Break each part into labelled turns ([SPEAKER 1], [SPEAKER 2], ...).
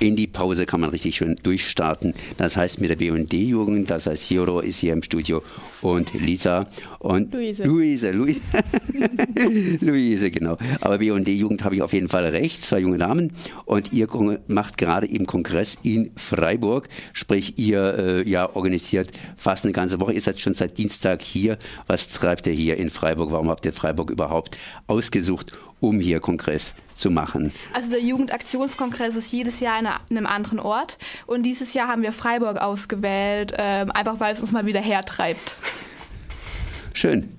[SPEAKER 1] in die Pause kann man richtig schön durchstarten. Das heißt mit der BD-Jugend, das heißt Hiro ist hier im Studio und Lisa und
[SPEAKER 2] Luise.
[SPEAKER 1] Luise, Luise, Luise genau. Aber BD-Jugend habe ich auf jeden Fall recht, zwei junge Damen. Und ihr macht gerade eben Kongress in Freiburg, sprich ihr äh, ja organisiert fast eine ganze Woche. Ihr seid schon seit Dienstag hier. Was treibt ihr hier in Freiburg? Warum habt ihr Freiburg überhaupt ausgesucht, um hier Kongress zu machen?
[SPEAKER 2] Also der Jugendaktionskongress ist jedes Jahr in einem anderen Ort und dieses Jahr haben wir Freiburg ausgewählt, äh, einfach weil es uns mal wieder hertreibt.
[SPEAKER 1] Schön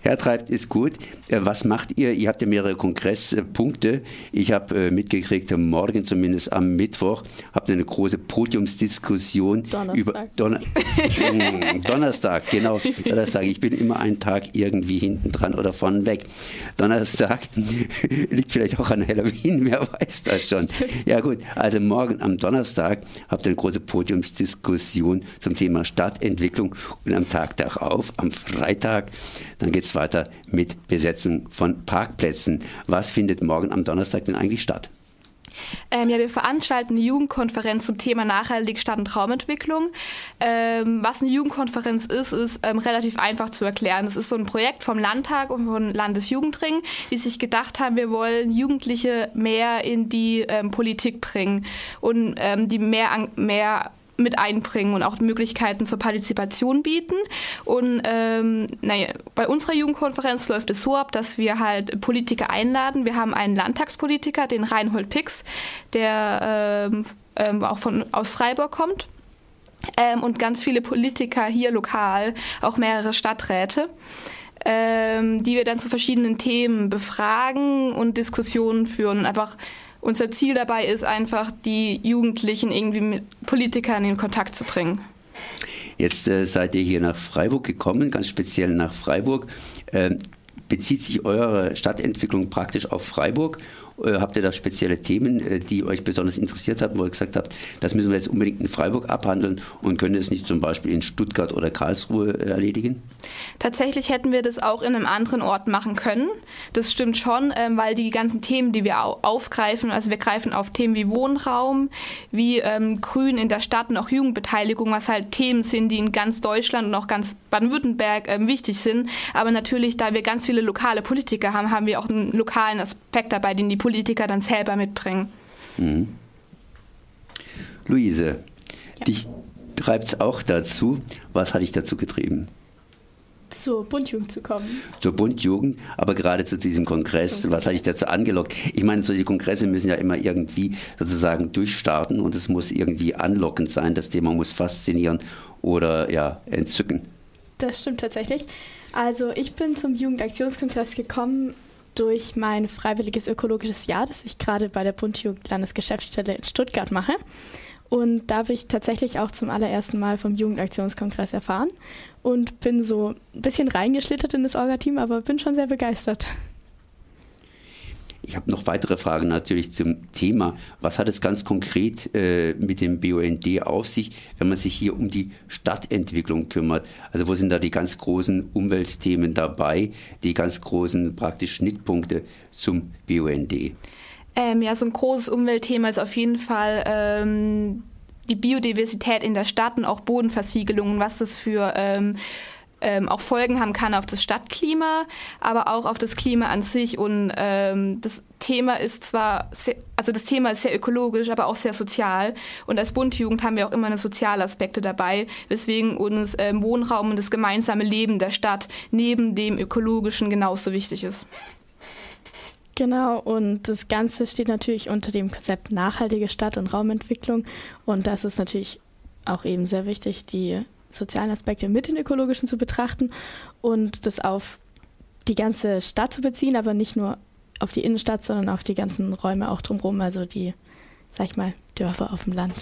[SPEAKER 1] hertreibt, ist gut. Äh, was macht ihr? Ihr habt ja mehrere Kongresspunkte. Ich habe äh, mitgekriegt, morgen zumindest am Mittwoch habt ihr eine große Podiumsdiskussion
[SPEAKER 2] Donnerstag.
[SPEAKER 1] über Donner hm, Donnerstag, genau. Donnerstag. Ich bin immer einen Tag irgendwie hinten dran oder vorne weg. Donnerstag liegt vielleicht auch an Halloween, wer weiß das schon. Ja gut, also morgen am Donnerstag habt ihr eine große Podiumsdiskussion zum Thema Stadtentwicklung und am Tag darauf, am Freitag, dann geht es weiter mit Besetzung von Parkplätzen. Was findet morgen am Donnerstag denn eigentlich statt?
[SPEAKER 2] Ähm, ja, wir veranstalten eine Jugendkonferenz zum Thema nachhaltige Stadt- und Raumentwicklung. Ähm, was eine Jugendkonferenz ist, ist ähm, relativ einfach zu erklären. Es ist so ein Projekt vom Landtag und vom Landesjugendring, die sich gedacht haben, wir wollen Jugendliche mehr in die ähm, Politik bringen und ähm, die mehr, mehr mit einbringen und auch Möglichkeiten zur Partizipation bieten. Und ähm, naja, bei unserer Jugendkonferenz läuft es so ab, dass wir halt Politiker einladen. Wir haben einen Landtagspolitiker, den Reinhold Pix, der ähm, ähm, auch von, aus Freiburg kommt. Ähm, und ganz viele Politiker hier lokal, auch mehrere Stadträte. Ähm, die wir dann zu verschiedenen Themen befragen und Diskussionen führen einfach unser Ziel dabei ist einfach, die Jugendlichen irgendwie mit Politikern in Kontakt zu bringen.
[SPEAKER 1] Jetzt äh, seid ihr hier nach Freiburg gekommen, ganz speziell nach Freiburg. Äh, bezieht sich eure Stadtentwicklung praktisch auf Freiburg habt ihr da spezielle Themen, äh, die euch besonders interessiert haben, wo ihr gesagt habt, das müssen wir jetzt unbedingt in Freiburg abhandeln und können es nicht zum Beispiel in Stuttgart oder Karlsruhe äh, erledigen?
[SPEAKER 2] Tatsächlich hätten wir das auch in einem anderen Ort machen können. Das stimmt schon, ähm, weil die ganzen Themen, die wir aufgreifen, also wir greifen auf Themen wie Wohnraum, wie ähm, Grün in der Stadt und auch Jugendbeteiligung, was halt Themen sind, die in ganz Deutschland und auch ganz Baden-Württemberg ähm, wichtig sind. Aber natürlich, da wir ganz viele lokale Politiker haben, haben wir auch einen lokalen Aspekt dabei, den die Politiker Politiker dann selber mitbringen. Mhm.
[SPEAKER 1] Luise, ja. dich treibt es auch dazu. Was hat dich dazu getrieben?
[SPEAKER 3] zur Bundjugend zu kommen.
[SPEAKER 1] Zur Bundjugend, aber gerade zu diesem Kongress, was hat dich dazu angelockt? Ich meine, solche Kongresse müssen ja immer irgendwie sozusagen durchstarten und es muss irgendwie anlockend sein. Das Thema muss faszinieren oder ja, entzücken.
[SPEAKER 3] Das stimmt tatsächlich. Also ich bin zum Jugendaktionskongress gekommen, durch mein freiwilliges ökologisches Jahr, das ich gerade bei der Bundjugend Landesgeschäftsstelle in Stuttgart mache. Und da habe ich tatsächlich auch zum allerersten Mal vom Jugendaktionskongress erfahren und bin so ein bisschen reingeschlittert in das Orga-Team, aber bin schon sehr begeistert.
[SPEAKER 1] Ich habe noch weitere Fragen natürlich zum Thema. Was hat es ganz konkret äh, mit dem BUND auf sich, wenn man sich hier um die Stadtentwicklung kümmert? Also wo sind da die ganz großen Umweltthemen dabei, die ganz großen praktisch Schnittpunkte zum BUND?
[SPEAKER 2] Ähm, ja, so ein großes Umweltthema ist auf jeden Fall ähm, die Biodiversität in der Stadt und auch Bodenversiegelungen, was das für ähm, ähm, auch Folgen haben kann auf das Stadtklima, aber auch auf das Klima an sich. Und ähm, das Thema ist zwar, sehr, also das Thema ist sehr ökologisch, aber auch sehr sozial. Und als Bundjugend haben wir auch immer eine soziale Aspekte dabei, weswegen uns ähm, Wohnraum und das gemeinsame Leben der Stadt neben dem ökologischen genauso wichtig ist.
[SPEAKER 3] Genau, und das Ganze steht natürlich unter dem Konzept nachhaltige Stadt- und Raumentwicklung. Und das ist natürlich auch eben sehr wichtig, die sozialen Aspekte mit den ökologischen zu betrachten und das auf die ganze Stadt zu beziehen, aber nicht nur auf die Innenstadt, sondern auf die ganzen Räume auch drumherum, also die, sag ich mal, Dörfer auf dem Land.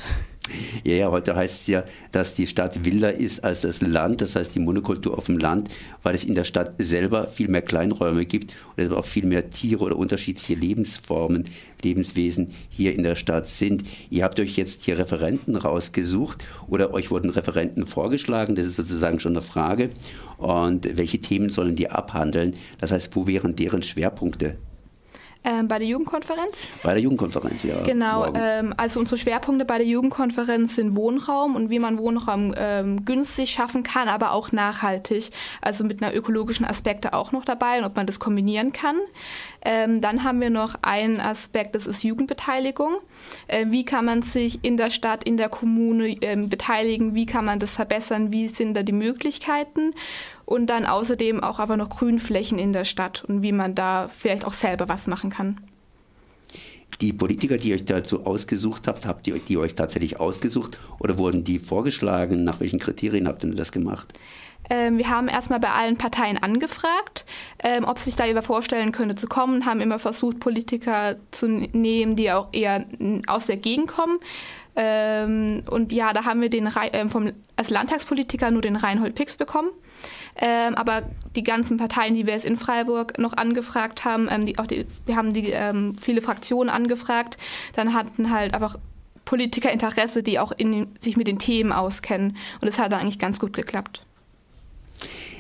[SPEAKER 1] Ja, ja, heute heißt es ja, dass die Stadt wilder ist als das Land, das heißt die Monokultur auf dem Land, weil es in der Stadt selber viel mehr Kleinräume gibt und es auch viel mehr Tiere oder unterschiedliche Lebensformen, Lebenswesen hier in der Stadt sind. Ihr habt euch jetzt hier Referenten rausgesucht oder euch wurden Referenten vorgeschlagen, das ist sozusagen schon eine Frage. Und welche Themen sollen die abhandeln? Das heißt, wo wären deren Schwerpunkte?
[SPEAKER 2] Ähm, bei der Jugendkonferenz?
[SPEAKER 1] Bei der Jugendkonferenz, ja.
[SPEAKER 2] Genau, ähm, also unsere Schwerpunkte bei der Jugendkonferenz sind Wohnraum und wie man Wohnraum ähm, günstig schaffen kann, aber auch nachhaltig, also mit einer ökologischen Aspekte auch noch dabei und ob man das kombinieren kann. Ähm, dann haben wir noch einen Aspekt, das ist Jugendbeteiligung. Äh, wie kann man sich in der Stadt, in der Kommune ähm, beteiligen? Wie kann man das verbessern? Wie sind da die Möglichkeiten? Und dann außerdem auch aber noch Grünflächen in der Stadt und wie man da vielleicht auch selber was machen kann.
[SPEAKER 1] Die Politiker, die ihr euch dazu ausgesucht habt, habt ihr die euch tatsächlich ausgesucht oder wurden die vorgeschlagen? Nach welchen Kriterien habt ihr das gemacht?
[SPEAKER 2] Ähm, wir haben erstmal bei allen Parteien angefragt, ähm, ob sich da jemand vorstellen könnte zu kommen, haben immer versucht, Politiker zu nehmen, die auch eher aus der Gegend kommen. Ähm, und ja, da haben wir den ähm, vom, als Landtagspolitiker nur den Reinhold Pix bekommen. Ähm, aber die ganzen Parteien, die wir jetzt in Freiburg noch angefragt haben, ähm, die, auch die, wir haben die ähm, viele Fraktionen angefragt, dann hatten halt einfach Politiker Interesse, die auch in, sich mit den Themen auskennen. Und es hat eigentlich ganz gut geklappt.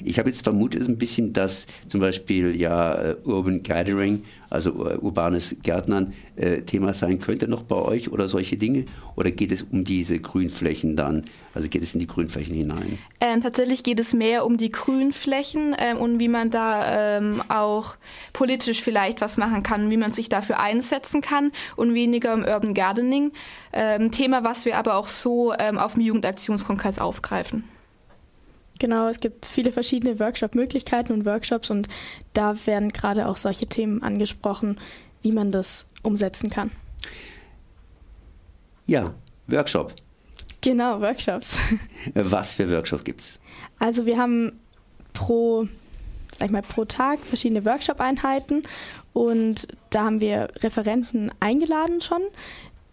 [SPEAKER 1] Ich habe jetzt vermutet ein bisschen, dass zum Beispiel ja äh, Urban Gathering, also uh, urbanes Gärtnern, äh, Thema sein könnte noch bei euch oder solche Dinge? Oder geht es um diese Grünflächen dann? Also geht es in die Grünflächen hinein?
[SPEAKER 2] Ähm, tatsächlich geht es mehr um die Grünflächen ähm, und wie man da ähm, auch politisch vielleicht was machen kann, wie man sich dafür einsetzen kann und weniger um Urban Gardening. Ähm, Thema, was wir aber auch so ähm, auf dem Jugendaktionskongress aufgreifen.
[SPEAKER 3] Genau, es gibt viele verschiedene Workshop-Möglichkeiten und Workshops und da werden gerade auch solche Themen angesprochen, wie man das umsetzen kann.
[SPEAKER 1] Ja, Workshop.
[SPEAKER 3] Genau, Workshops.
[SPEAKER 1] Was für Workshops gibt es?
[SPEAKER 3] Also wir haben pro, sag ich mal, pro Tag verschiedene Workshop-Einheiten und da haben wir Referenten eingeladen schon,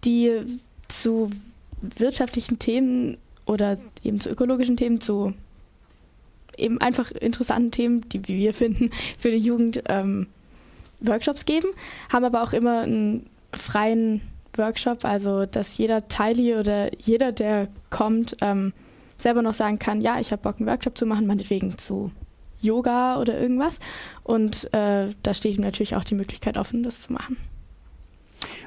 [SPEAKER 3] die zu wirtschaftlichen Themen oder eben zu ökologischen Themen, zu eben einfach interessanten Themen, die wir finden, für die Jugend ähm, Workshops geben, haben aber auch immer einen freien Workshop, also dass jeder Teili oder jeder, der kommt, ähm, selber noch sagen kann, ja, ich habe Bock, einen Workshop zu machen, meinetwegen zu Yoga oder irgendwas. Und äh, da steht ihm natürlich auch die Möglichkeit offen, das zu machen.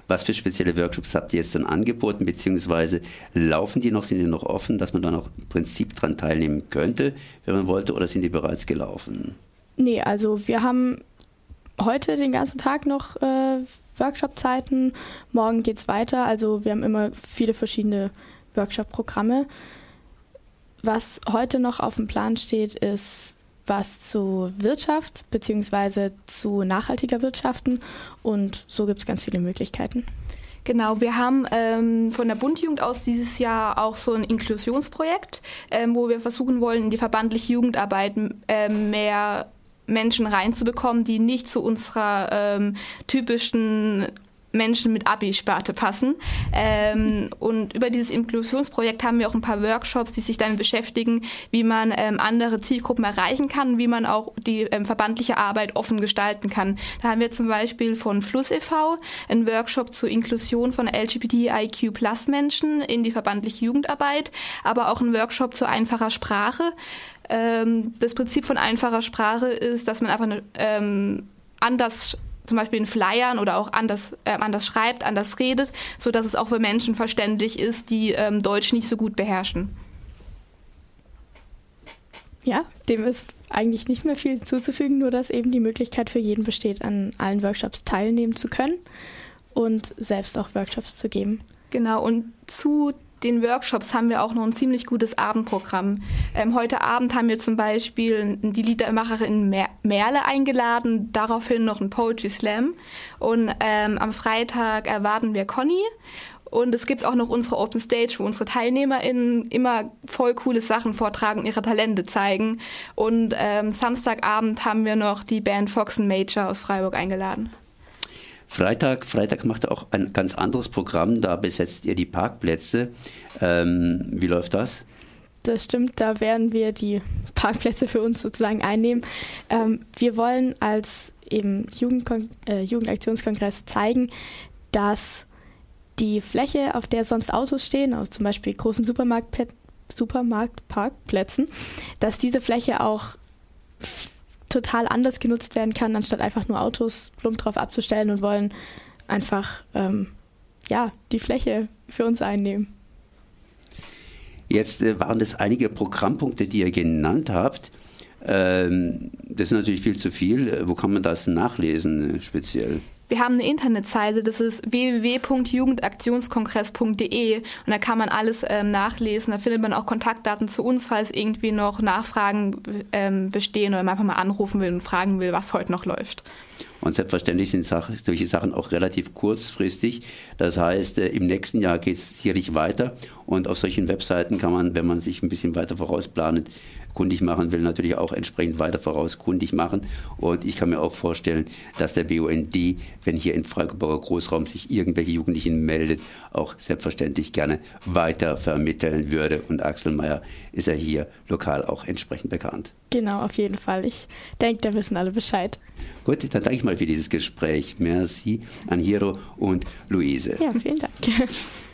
[SPEAKER 1] Was für spezielle Workshops habt ihr jetzt dann angeboten, beziehungsweise laufen die noch, sind die noch offen, dass man da noch im Prinzip dran teilnehmen könnte, wenn man wollte, oder sind die bereits gelaufen?
[SPEAKER 3] Nee, also wir haben heute den ganzen Tag noch äh, Workshop-Zeiten, morgen geht es weiter, also wir haben immer viele verschiedene Workshop-Programme. Was heute noch auf dem Plan steht, ist was zu Wirtschaft bzw. zu nachhaltiger Wirtschaften und so gibt es ganz viele Möglichkeiten.
[SPEAKER 2] Genau, wir haben ähm, von der Bundjugend aus dieses Jahr auch so ein Inklusionsprojekt, ähm, wo wir versuchen wollen, in die verbandliche Jugendarbeit ähm, mehr Menschen reinzubekommen, die nicht zu unserer ähm, typischen Menschen mit Abi-Sparte passen. Ähm, und über dieses Inklusionsprojekt haben wir auch ein paar Workshops, die sich damit beschäftigen, wie man ähm, andere Zielgruppen erreichen kann, wie man auch die ähm, verbandliche Arbeit offen gestalten kann. Da haben wir zum Beispiel von Fluss e.V. einen Workshop zur Inklusion von LGBTIQ-Plus-Menschen in die verbandliche Jugendarbeit, aber auch einen Workshop zu einfacher Sprache. Ähm, das Prinzip von einfacher Sprache ist, dass man einfach eine, ähm, anders zum Beispiel in Flyern oder auch anders, äh, anders schreibt, anders redet, so dass es auch für Menschen verständlich ist, die ähm, Deutsch nicht so gut beherrschen.
[SPEAKER 3] Ja, dem ist eigentlich nicht mehr viel zuzufügen, nur dass eben die Möglichkeit für jeden besteht, an allen Workshops teilnehmen zu können und selbst auch Workshops zu geben.
[SPEAKER 2] Genau, und zu den Workshops haben wir auch noch ein ziemlich gutes Abendprogramm. Ähm, heute Abend haben wir zum Beispiel die Liedermacherin Mer Merle eingeladen, daraufhin noch ein Poetry Slam. Und ähm, am Freitag erwarten wir Conny. Und es gibt auch noch unsere Open Stage, wo unsere TeilnehmerInnen immer voll coole Sachen vortragen, ihre Talente zeigen. Und ähm, Samstagabend haben wir noch die Band Fox Major aus Freiburg eingeladen.
[SPEAKER 1] Freitag, Freitag macht auch ein ganz anderes Programm, da besetzt ihr die Parkplätze. Ähm, wie läuft das?
[SPEAKER 3] Das stimmt, da werden wir die Parkplätze für uns sozusagen einnehmen. Ähm, wir wollen als eben Jugendkon äh, Jugendaktionskongress zeigen, dass die Fläche, auf der sonst Autos stehen, also zum Beispiel großen Supermarkt Supermarktparkplätzen, dass diese Fläche auch total anders genutzt werden kann, anstatt einfach nur Autos plump drauf abzustellen und wollen einfach ähm, ja, die Fläche für uns einnehmen.
[SPEAKER 1] Jetzt äh, waren das einige Programmpunkte, die ihr genannt habt. Ähm, das ist natürlich viel zu viel. Äh, wo kann man das nachlesen äh, speziell?
[SPEAKER 2] Wir haben eine Internetseite, das ist www.jugendaktionskongress.de und da kann man alles ähm, nachlesen. Da findet man auch Kontaktdaten zu uns, falls irgendwie noch Nachfragen ähm, bestehen oder man einfach mal anrufen will und fragen will, was heute noch läuft.
[SPEAKER 1] Und selbstverständlich sind solche Sachen auch relativ kurzfristig. Das heißt, äh, im nächsten Jahr geht es sicherlich weiter. Und auf solchen Webseiten kann man, wenn man sich ein bisschen weiter vorausplanet, kundig machen will, natürlich auch entsprechend weiter vorauskundig machen. Und ich kann mir auch vorstellen, dass der BUND, wenn hier in Freiburger Großraum sich irgendwelche Jugendlichen meldet, auch selbstverständlich gerne weiter vermitteln würde. Und Axel Mayer ist ja hier lokal auch entsprechend bekannt.
[SPEAKER 3] Genau, auf jeden Fall. Ich denke, da wissen alle Bescheid.
[SPEAKER 1] Gut, dann danke ich mal für dieses Gespräch. Merci an Hiro und Luise.
[SPEAKER 3] Ja, vielen Dank.